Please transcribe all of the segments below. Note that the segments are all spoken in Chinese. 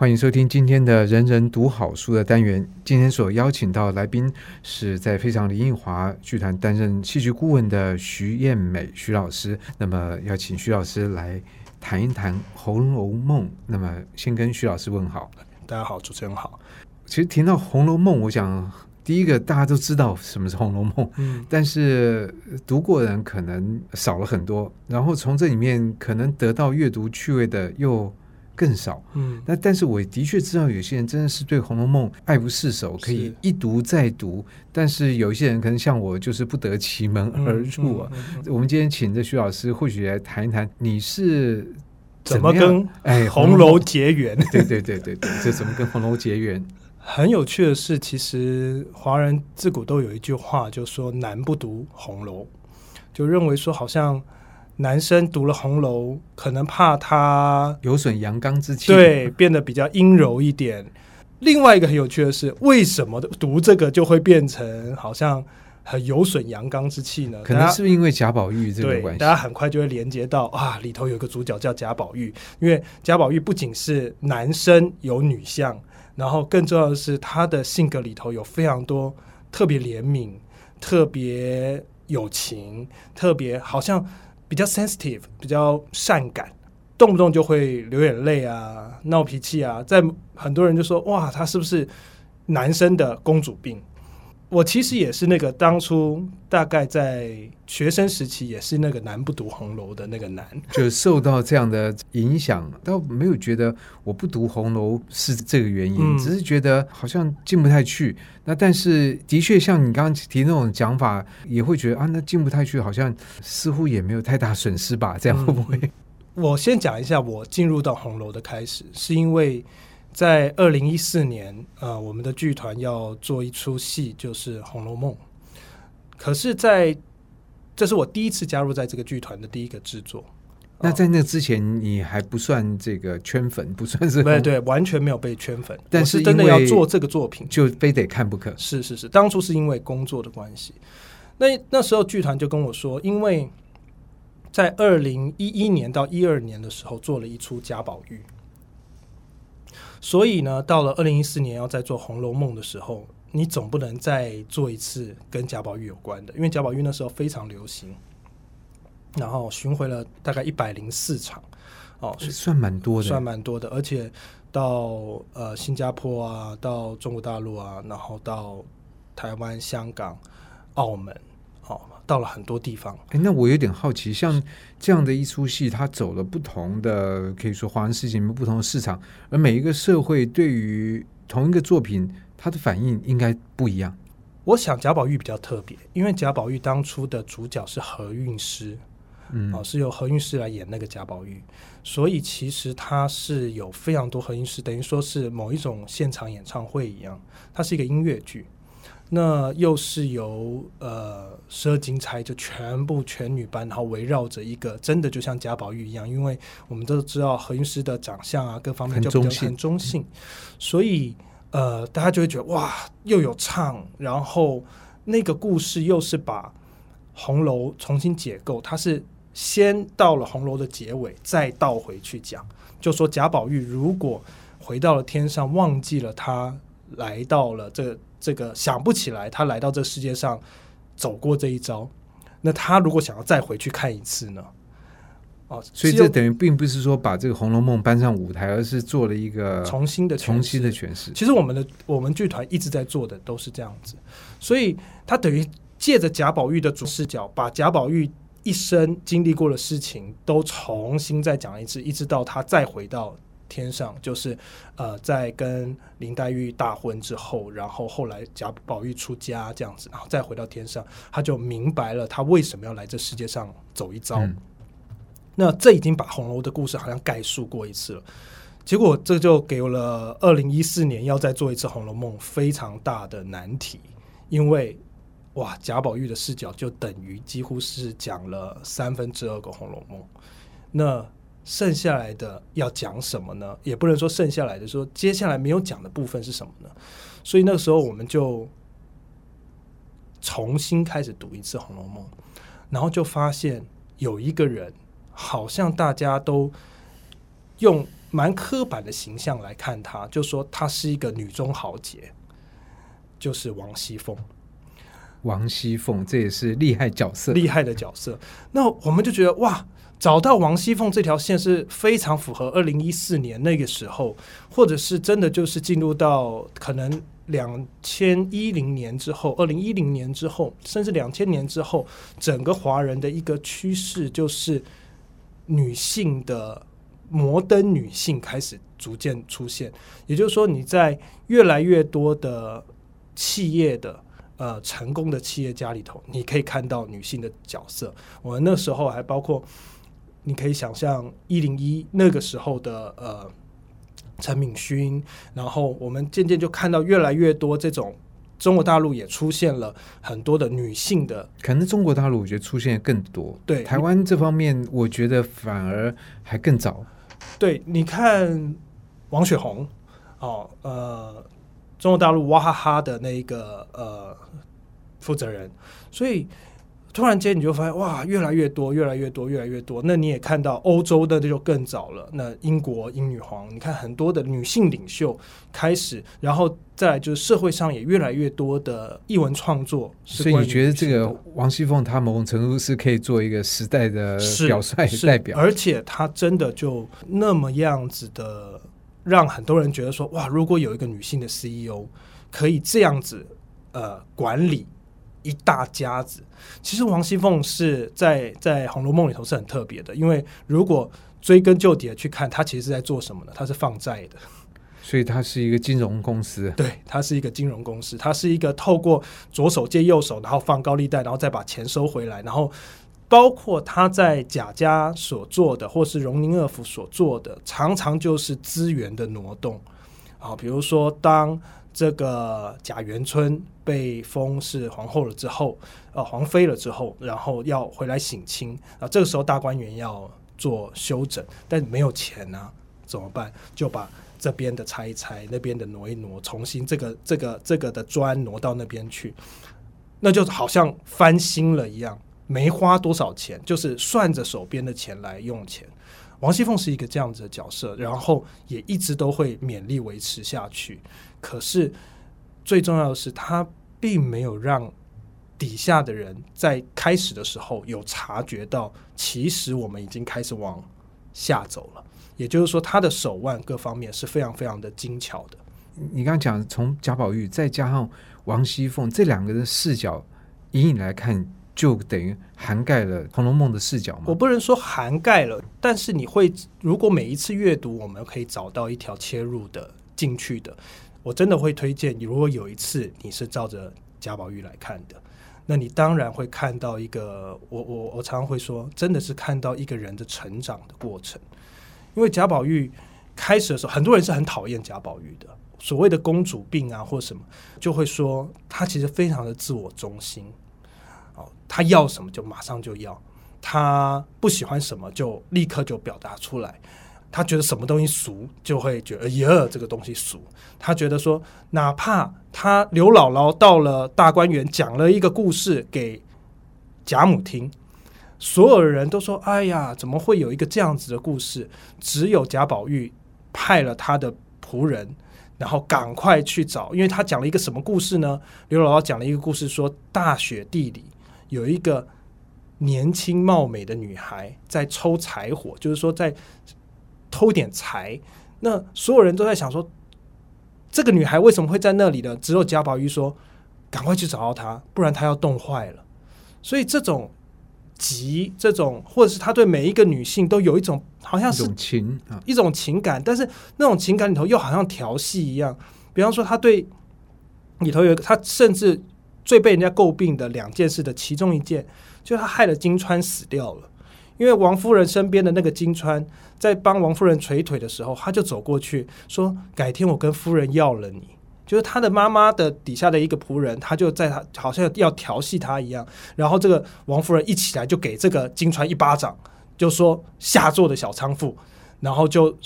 欢迎收听今天的人人读好书的单元。今天所邀请到的来宾是在非常林映华剧团担任戏剧顾问的徐艳美徐老师。那么，要请徐老师来谈一谈《红楼梦》。那么，先跟徐老师问好。大家好，主持人好。其实提到《红楼梦》，我想第一个大家都知道什么是《红楼梦》，嗯，但是读过的人可能少了很多。然后从这里面可能得到阅读趣味的又更少，嗯，那但是我的确知道有些人真的是对《红楼梦》爱不释手，可以一读再读。但是有一些人可能像我，就是不得其门而入啊。我们今天请这徐老师，或许来谈一谈，你是怎么跟哎《红楼结缘？对对对对对，这怎么跟《红楼结缘？很有趣的是，其实华人自古都有一句话，就说“男不读红楼”，就认为说好像。男生读了红楼，可能怕他有损阳刚之气，对，变得比较阴柔一点。另外一个很有趣的是，为什么读这个就会变成好像很有损阳刚之气呢？可能是不是因为贾宝玉这个关系？大家很快就会连接到啊，里头有个主角叫贾宝玉，因为贾宝玉不仅是男生有女相，然后更重要的是他的性格里头有非常多特别怜悯、特别友情、特别好像。比较 sensitive，比较善感，动不动就会流眼泪啊，闹脾气啊，在很多人就说哇，他是不是男生的公主病？我其实也是那个当初大概在学生时期，也是那个难不读红楼的那个难，就受到这样的影响，倒没有觉得我不读红楼是这个原因，嗯、只是觉得好像进不太去。那但是的确像你刚刚提那种讲法，也会觉得啊，那进不太去，好像似乎也没有太大损失吧？这样会不会？嗯、我先讲一下我进入到红楼的开始，是因为。在二零一四年，呃，我们的剧团要做一出戏，就是《红楼梦》。可是，在这是我第一次加入在这个剧团的第一个制作。那在那之前，你还不算这个圈粉，不算是对对，完全没有被圈粉。但是真的要做这个作品，就非得看不可。是是是，当初是因为工作的关系。那那时候剧团就跟我说，因为在二零一一年到一二年的时候，做了一出贾宝玉。所以呢，到了二零一四年要再做《红楼梦》的时候，你总不能再做一次跟贾宝玉有关的，因为贾宝玉那时候非常流行，然后巡回了大概一百零四场，哦，算蛮多的，算蛮多的，而且到呃新加坡啊，到中国大陆啊，然后到台湾、香港、澳门。到了很多地方，哎，那我有点好奇，像这样的一出戏，它走了不同的，可以说华人世界里面不同的市场，而每一个社会对于同一个作品，它的反应应该不一样。我想贾宝玉比较特别，因为贾宝玉当初的主角是何韵诗，嗯，哦，是由何韵诗来演那个贾宝玉，所以其实它是有非常多何韵诗，等于说是某一种现场演唱会一样，它是一个音乐剧。那又是由呃十二金钗就全部全女班，然后围绕着一个真的就像贾宝玉一样，因为我们都知道何韵诗的长相啊，各方面就比较很中性，中性，所以呃大家就会觉得哇，又有唱，然后那个故事又是把红楼重新解构，它是先到了红楼的结尾，再倒回去讲，就说贾宝玉如果回到了天上，忘记了他来到了这个。这个想不起来，他来到这世界上走过这一遭。那他如果想要再回去看一次呢？哦，所以这等于并不是说把这个《红楼梦》搬上舞台，而是做了一个重新的重新的诠释。其实我们的我们剧团一直在做的都是这样子，所以他等于借着贾宝玉的主视角，把贾宝玉一生经历过的事情都重新再讲一次，一直到他再回到。天上就是，呃，在跟林黛玉大婚之后，然后后来贾宝玉出家这样子，然后再回到天上，他就明白了他为什么要来这世界上走一遭。嗯、那这已经把红楼的故事好像概述过一次了，结果这就给了二零一四年要再做一次《红楼梦》非常大的难题，因为哇，贾宝玉的视角就等于几乎是讲了三分之二个《红楼梦》，那。剩下来的要讲什么呢？也不能说剩下来的说，接下来没有讲的部分是什么呢？所以那个时候我们就重新开始读一次《红楼梦》，然后就发现有一个人，好像大家都用蛮刻板的形象来看他，就说她是一个女中豪杰，就是王熙凤。王熙凤，这也是厉害角色，厉害的角色。那我们就觉得哇，找到王熙凤这条线是非常符合二零一四年那个时候，或者是真的就是进入到可能两千一零年之后，二零一零年之后，甚至两千年之后，整个华人的一个趋势就是女性的摩登女性开始逐渐出现。也就是说，你在越来越多的企业的。呃，成功的企业家里头，你可以看到女性的角色。我们那时候还包括，你可以想象一零一那个时候的呃陈敏勋，然后我们渐渐就看到越来越多这种中国大陆也出现了很多的女性的，可能中国大陆我觉得出现更多。对，台湾这方面，我觉得反而还更早。对，你看王雪红，哦，呃。中国大陆娃哈哈的那个呃负责人，所以突然间你就发现哇，越来越多，越来越多，越来越多。那你也看到欧洲的就更早了。那英国英女皇，你看很多的女性领袖开始，然后再来就是社会上也越来越多的译文创作。所以你觉得这个王熙凤她某种程度是可以做一个时代的表率代表，而且她真的就那么样子的。让很多人觉得说哇，如果有一个女性的 CEO 可以这样子呃管理一大家子，其实王熙凤是在在《红楼梦》里头是很特别的，因为如果追根究底的去看，她其实是在做什么呢？她是放债的，所以她是一个金融公司。对，她是一个金融公司，她是一个透过左手借右手，然后放高利贷，然后再把钱收回来，然后。包括他在贾家所做的，或是荣宁二府所做的，常常就是资源的挪动。啊，比如说当这个贾元春被封是皇后了之后，呃，皇妃了之后，然后要回来省亲啊，这个时候大观园要做修整，但没有钱啊，怎么办？就把这边的拆一拆，那边的挪一挪，重新这个这个这个的砖挪到那边去，那就好像翻新了一样。没花多少钱，就是算着手边的钱来用钱。王熙凤是一个这样子的角色，然后也一直都会勉力维持下去。可是最重要的是，她并没有让底下的人在开始的时候有察觉到，其实我们已经开始往下走了。也就是说，她的手腕各方面是非常非常的精巧的。你刚刚讲从贾宝玉再加上王熙凤这两个的视角，隐隐来看。就等于涵盖了《红楼梦》的视角吗？我不能说涵盖了，但是你会，如果每一次阅读，我们可以找到一条切入的进去的，我真的会推荐你。如果有一次你是照着贾宝玉来看的，那你当然会看到一个，我我我常常会说，真的是看到一个人的成长的过程。因为贾宝玉开始的时候，很多人是很讨厌贾宝玉的，所谓的公主病啊或什么，就会说他其实非常的自我中心。哦他要什么就马上就要，他不喜欢什么就立刻就表达出来。他觉得什么东西俗，就会觉得哎呀，这个东西俗。他觉得说，哪怕他刘姥姥到了大观园讲了一个故事给贾母听，所有人都说：“哎呀，怎么会有一个这样子的故事？”只有贾宝玉派了他的仆人，然后赶快去找，因为他讲了一个什么故事呢？刘姥姥讲了一个故事，说大雪地里。有一个年轻貌美的女孩在抽柴火，就是说在偷点柴。那所有人都在想说，这个女孩为什么会在那里呢？只有贾宝玉说：“赶快去找到她，不然她要冻坏了。”所以这种急，这种或者是他对每一个女性都有一种好像是情一种情感，但是那种情感里头又好像调戏一样。比方说，他对里头有一个，他甚至。最被人家诟病的两件事的其中一件，就是他害了金川死掉了。因为王夫人身边的那个金川，在帮王夫人捶腿的时候，他就走过去说：“改天我跟夫人要了你。”就是他的妈妈的底下的一个仆人，他就在他好像要调戏他一样。然后这个王夫人一起来就给这个金川一巴掌，就说：“下作的小娼妇。”然后就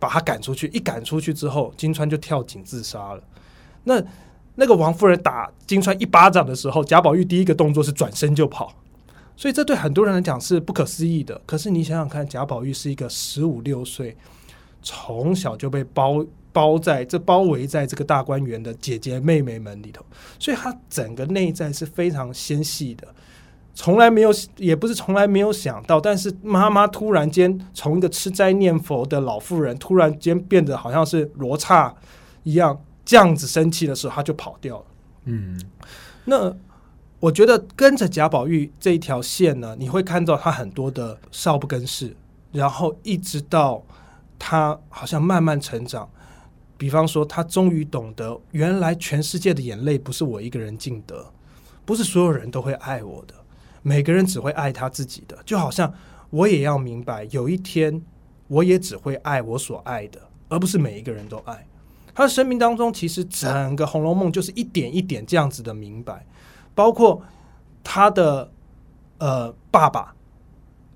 把他赶出去。一赶出去之后，金川就跳井自杀了。那。那个王夫人打金釧一巴掌的时候，贾宝玉第一个动作是转身就跑，所以这对很多人来讲是不可思议的。可是你想想看，贾宝玉是一个十五六岁从小就被包包在这包围在这个大观园的姐姐妹妹们里头，所以她整个内在是非常纤细的。从来没有，也不是从来没有想到，但是妈妈突然间从一个吃斋念佛的老妇人，突然间变得好像是罗刹一样，这样子生气的时候，他就跑掉了。嗯，那我觉得跟着贾宝玉这一条线呢，你会看到他很多的少不更事，然后一直到他好像慢慢成长。比方说，他终于懂得，原来全世界的眼泪不是我一个人尽得，不是所有人都会爱我的。每个人只会爱他自己的，就好像我也要明白，有一天我也只会爱我所爱的，而不是每一个人都爱。他的生命当中，其实整个《红楼梦》就是一点一点这样子的明白，包括他的呃爸爸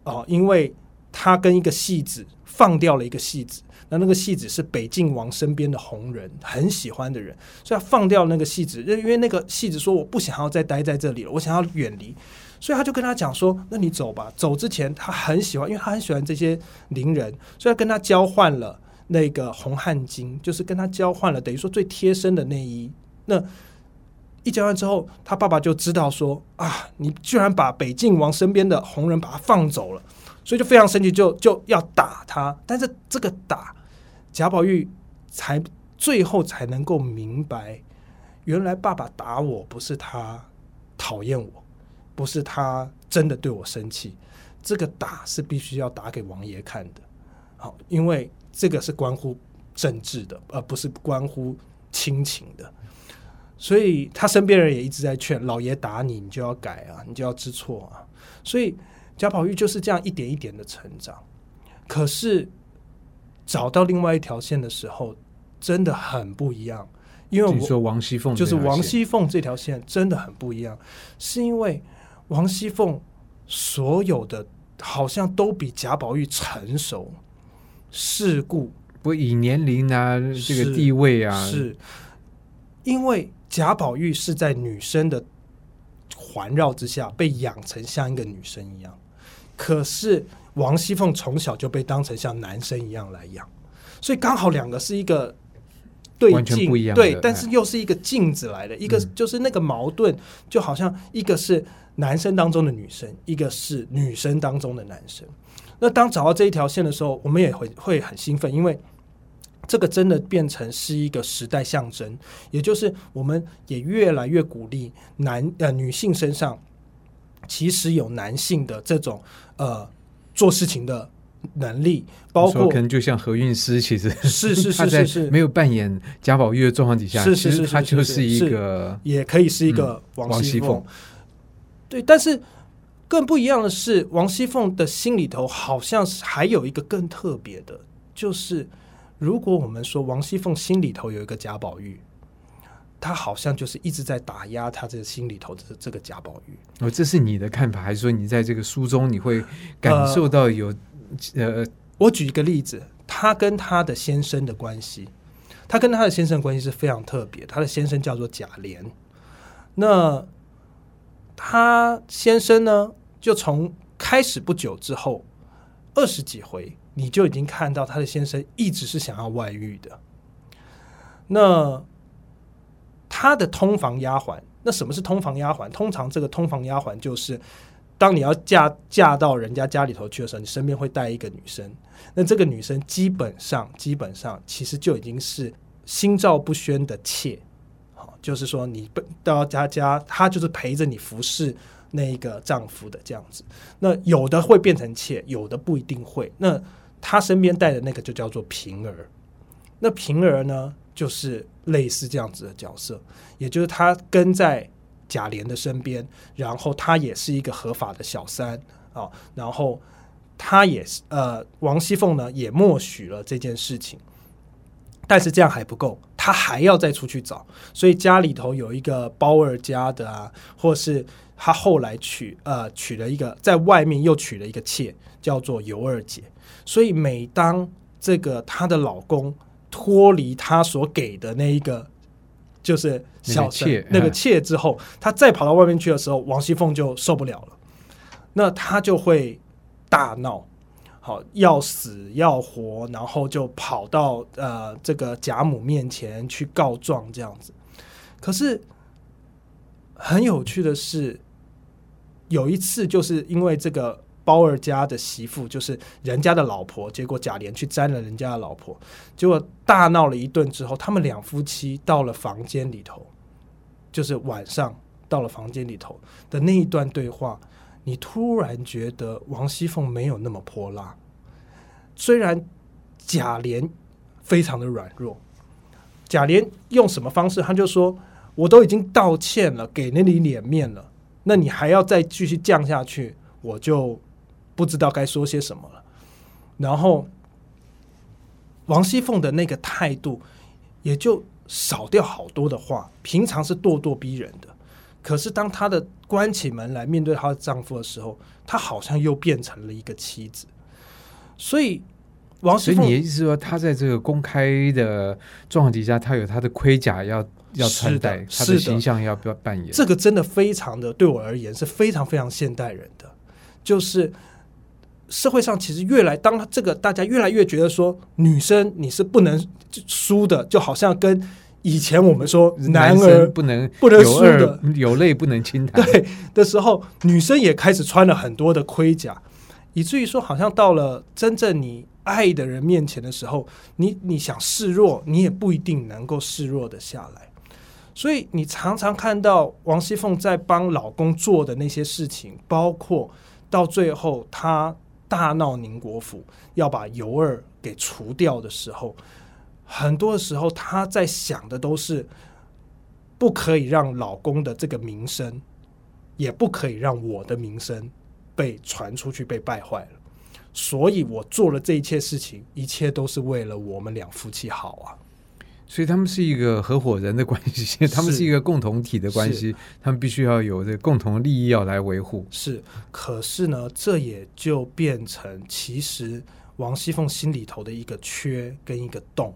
哦，因为他跟一个戏子放掉了一个戏子，那那个戏子是北静王身边的红人，很喜欢的人，所以他放掉那个戏子，因为那个戏子说我不想要再待在这里了，我想要远离。所以他就跟他讲说：“那你走吧。”走之前，他很喜欢，因为他很喜欢这些伶人，所以他跟他交换了那个红汗巾，就是跟他交换了，等于说最贴身的内衣。那一交换之后，他爸爸就知道说：“啊，你居然把北静王身边的红人把他放走了。”所以就非常生气，就就要打他。但是这个打，贾宝玉才最后才能够明白，原来爸爸打我不是他讨厌我。不是他真的对我生气，这个打是必须要打给王爷看的，好，因为这个是关乎政治的，而不是关乎亲情的。所以他身边人也一直在劝老爷打你，你就要改啊，你就要知错啊。所以贾宝玉就是这样一点一点的成长。可是找到另外一条线的时候，真的很不一样。因为我说王熙凤就是王熙凤这条线真的很不一样，是因为。王熙凤所有的好像都比贾宝玉成熟、世故，不以年龄啊，这个地位啊，是。因为贾宝玉是在女生的环绕之下被养成像一个女生一样，可是王熙凤从小就被当成像男生一样来养，所以刚好两个是一个对镜，对，但是又是一个镜子来的，嗯、一个就是那个矛盾，就好像一个是。男生当中的女生，一个是女生当中的男生。那当找到这一条线的时候，我们也会会很兴奋，因为这个真的变成是一个时代象征。也就是我们也越来越鼓励男呃女性身上其实有男性的这种呃做事情的能力，包括可能就像何韵诗，其实是是是是是没有扮演贾宝玉的状况底下，是是是他就是一个也可以是一个王熙凤。对，但是更不一样的是，王熙凤的心里头好像是还有一个更特别的，就是如果我们说王熙凤心里头有一个贾宝玉，她好像就是一直在打压她这个心里头的这个贾宝玉。哦，这是你的看法，还是说你在这个书中你会感受到有？呃，呃我举一个例子，她跟她的先生的关系，她跟她的先生的关系是非常特别，她的先生叫做贾琏，那。他先生呢，就从开始不久之后，二十几回，你就已经看到他的先生一直是想要外遇的。那他的通房丫鬟，那什么是通房丫鬟？通常这个通房丫鬟就是，当你要嫁嫁到人家家里头去的时候，你身边会带一个女生。那这个女生基本上，基本上其实就已经是心照不宣的妾。就是说，你不到家家，他就是陪着你服侍那一个丈夫的这样子。那有的会变成妾，有的不一定会。那他身边带的那个就叫做平儿。那平儿呢，就是类似这样子的角色，也就是他跟在贾琏的身边，然后他也是一个合法的小三啊。然后他也是呃，王熙凤呢也默许了这件事情。但是这样还不够，他还要再出去找，所以家里头有一个包二家的啊，或是他后来娶呃娶了一个在外面又娶了一个妾，叫做尤二姐。所以每当这个她的老公脱离她所给的那一个就是小妾那个妾之后，她再跑到外面去的时候，王熙凤就受不了了，那她就会大闹。好要死要活，然后就跑到呃这个贾母面前去告状这样子。可是很有趣的是，有一次就是因为这个包儿家的媳妇就是人家的老婆，结果贾琏去沾了人家的老婆，结果大闹了一顿之后，他们两夫妻到了房间里头，就是晚上到了房间里头的那一段对话，你突然觉得王熙凤没有那么泼辣，虽然贾琏非常的软弱，贾琏用什么方式，他就说我都已经道歉了，给了你脸面了，那你还要再继续降下去，我就。不知道该说些什么了，然后王熙凤的那个态度也就少掉好多的话。平常是咄咄逼人的，可是当她的关起门来面对她的丈夫的时候，她好像又变成了一个妻子。所以王熙凤，所以你的意思说，她在这个公开的状况底下，她有她的盔甲要要穿戴，她的形象要不要扮演？这个真的非常的，对我而言是非常非常现代人的，就是。社会上其实越来，当这个大家越来越觉得说女生你是不能输的，就好像跟以前我们说男儿不能不能输的有泪不能轻弹对的时候，女生也开始穿了很多的盔甲，以至于说好像到了真正你爱的人面前的时候，你你想示弱，你也不一定能够示弱的下来。所以你常常看到王熙凤在帮老公做的那些事情，包括到最后她。大闹宁国府，要把尤二给除掉的时候，很多的时候她在想的都是不可以让老公的这个名声，也不可以让我的名声被传出去，被败坏了。所以我做了这一切事情，一切都是为了我们两夫妻好啊。所以他们是一个合伙人的关系，他们是一个共同体的关系，他们必须要有这个共同利益要来维护。是，可是呢，这也就变成其实王熙凤心里头的一个缺跟一个洞，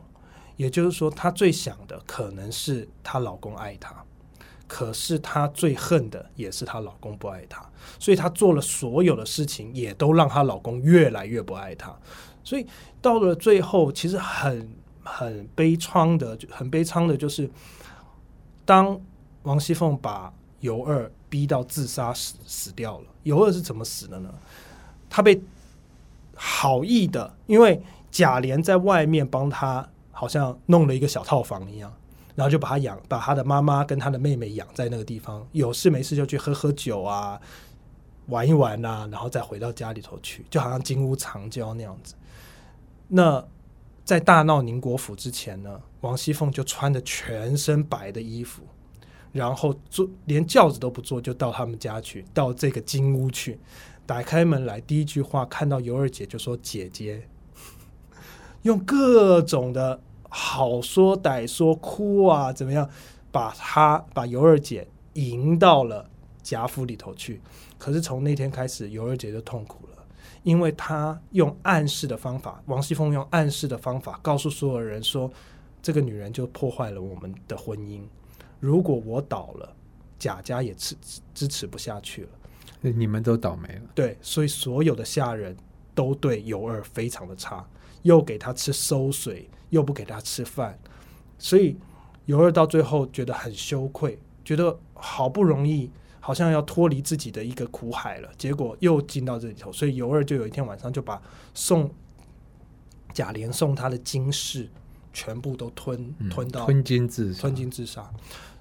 也就是说，她最想的可能是她老公爱她，可是她最恨的也是她老公不爱她，所以她做了所有的事情，也都让她老公越来越不爱她，所以到了最后，其实很。很悲怆的，就很悲怆的，就是当王熙凤把尤二逼到自杀死死掉了。尤二是怎么死的呢？他被好意的，因为贾琏在外面帮他，好像弄了一个小套房一样，然后就把他养，把他的妈妈跟他的妹妹养在那个地方，有事没事就去喝喝酒啊，玩一玩啊，然后再回到家里头去，就好像金屋藏娇那样子。那在大闹宁国府之前呢，王熙凤就穿着全身白的衣服，然后坐连轿子都不坐，就到他们家去，到这个金屋去。打开门来，第一句话看到尤二姐就说：“姐姐。”用各种的好说歹说，哭啊怎么样，把他把尤二姐迎到了贾府里头去。可是从那天开始，尤二姐就痛苦了。因为她用暗示的方法，王熙凤用暗示的方法告诉所有人说，这个女人就破坏了我们的婚姻。如果我倒了，贾家也支支持不下去了。你们都倒霉了。对，所以所有的下人都对尤二非常的差，又给他吃馊水，又不给他吃饭，所以尤二到最后觉得很羞愧，觉得好不容易。好像要脱离自己的一个苦海了，结果又进到这里头，所以尤二就有一天晚上就把送贾琏送他的金饰全部都吞吞到吞金自吞金自杀，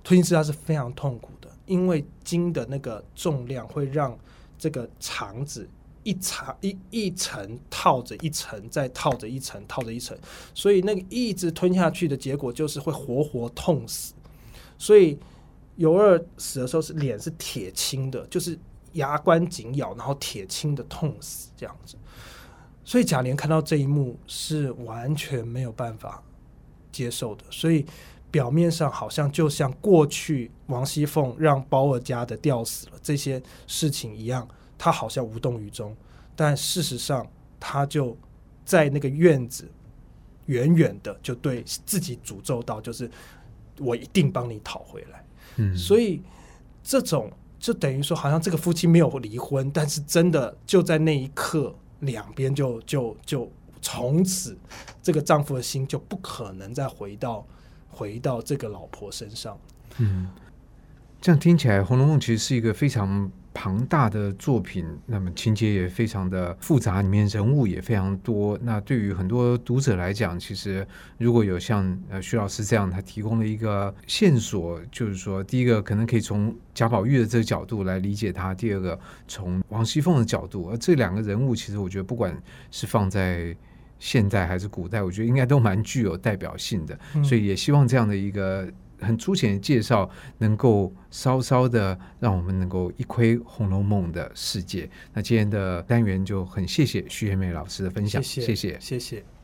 吞金自杀是非常痛苦的，因为金的那个重量会让这个肠子一层一一层套着一层，再套着一层，套着一层，所以那个一直吞下去的结果就是会活活痛死，所以。尤二死的时候是脸是铁青的，就是牙关紧咬，然后铁青的痛死这样子。所以贾琏看到这一幕是完全没有办法接受的。所以表面上好像就像过去王熙凤让包儿家的吊死了这些事情一样，他好像无动于衷。但事实上，他就在那个院子远远的就对自己诅咒到：“就是我一定帮你讨回来。”嗯，所以这种就等于说，好像这个夫妻没有离婚，但是真的就在那一刻，两边就就就从此这个丈夫的心就不可能再回到回到这个老婆身上。嗯，这样听起来，《红楼梦》其实是一个非常庞大的作品，那么情节也非常的复杂，里面人物也非常多。那对于很多读者来讲，其实如果有像呃徐老师这样，他提供了一个线索，就是说，第一个可能可以从贾宝玉的这个角度来理解他；第二个从王熙凤的角度，而这两个人物，其实我觉得不管是放在现代还是古代，我觉得应该都蛮具有代表性的。所以也希望这样的一个。很粗浅的介绍，能够稍稍的让我们能够一窥《红楼梦》的世界。那今天的单元就很谢谢徐艳梅老师的分享，谢谢，谢谢。谢谢。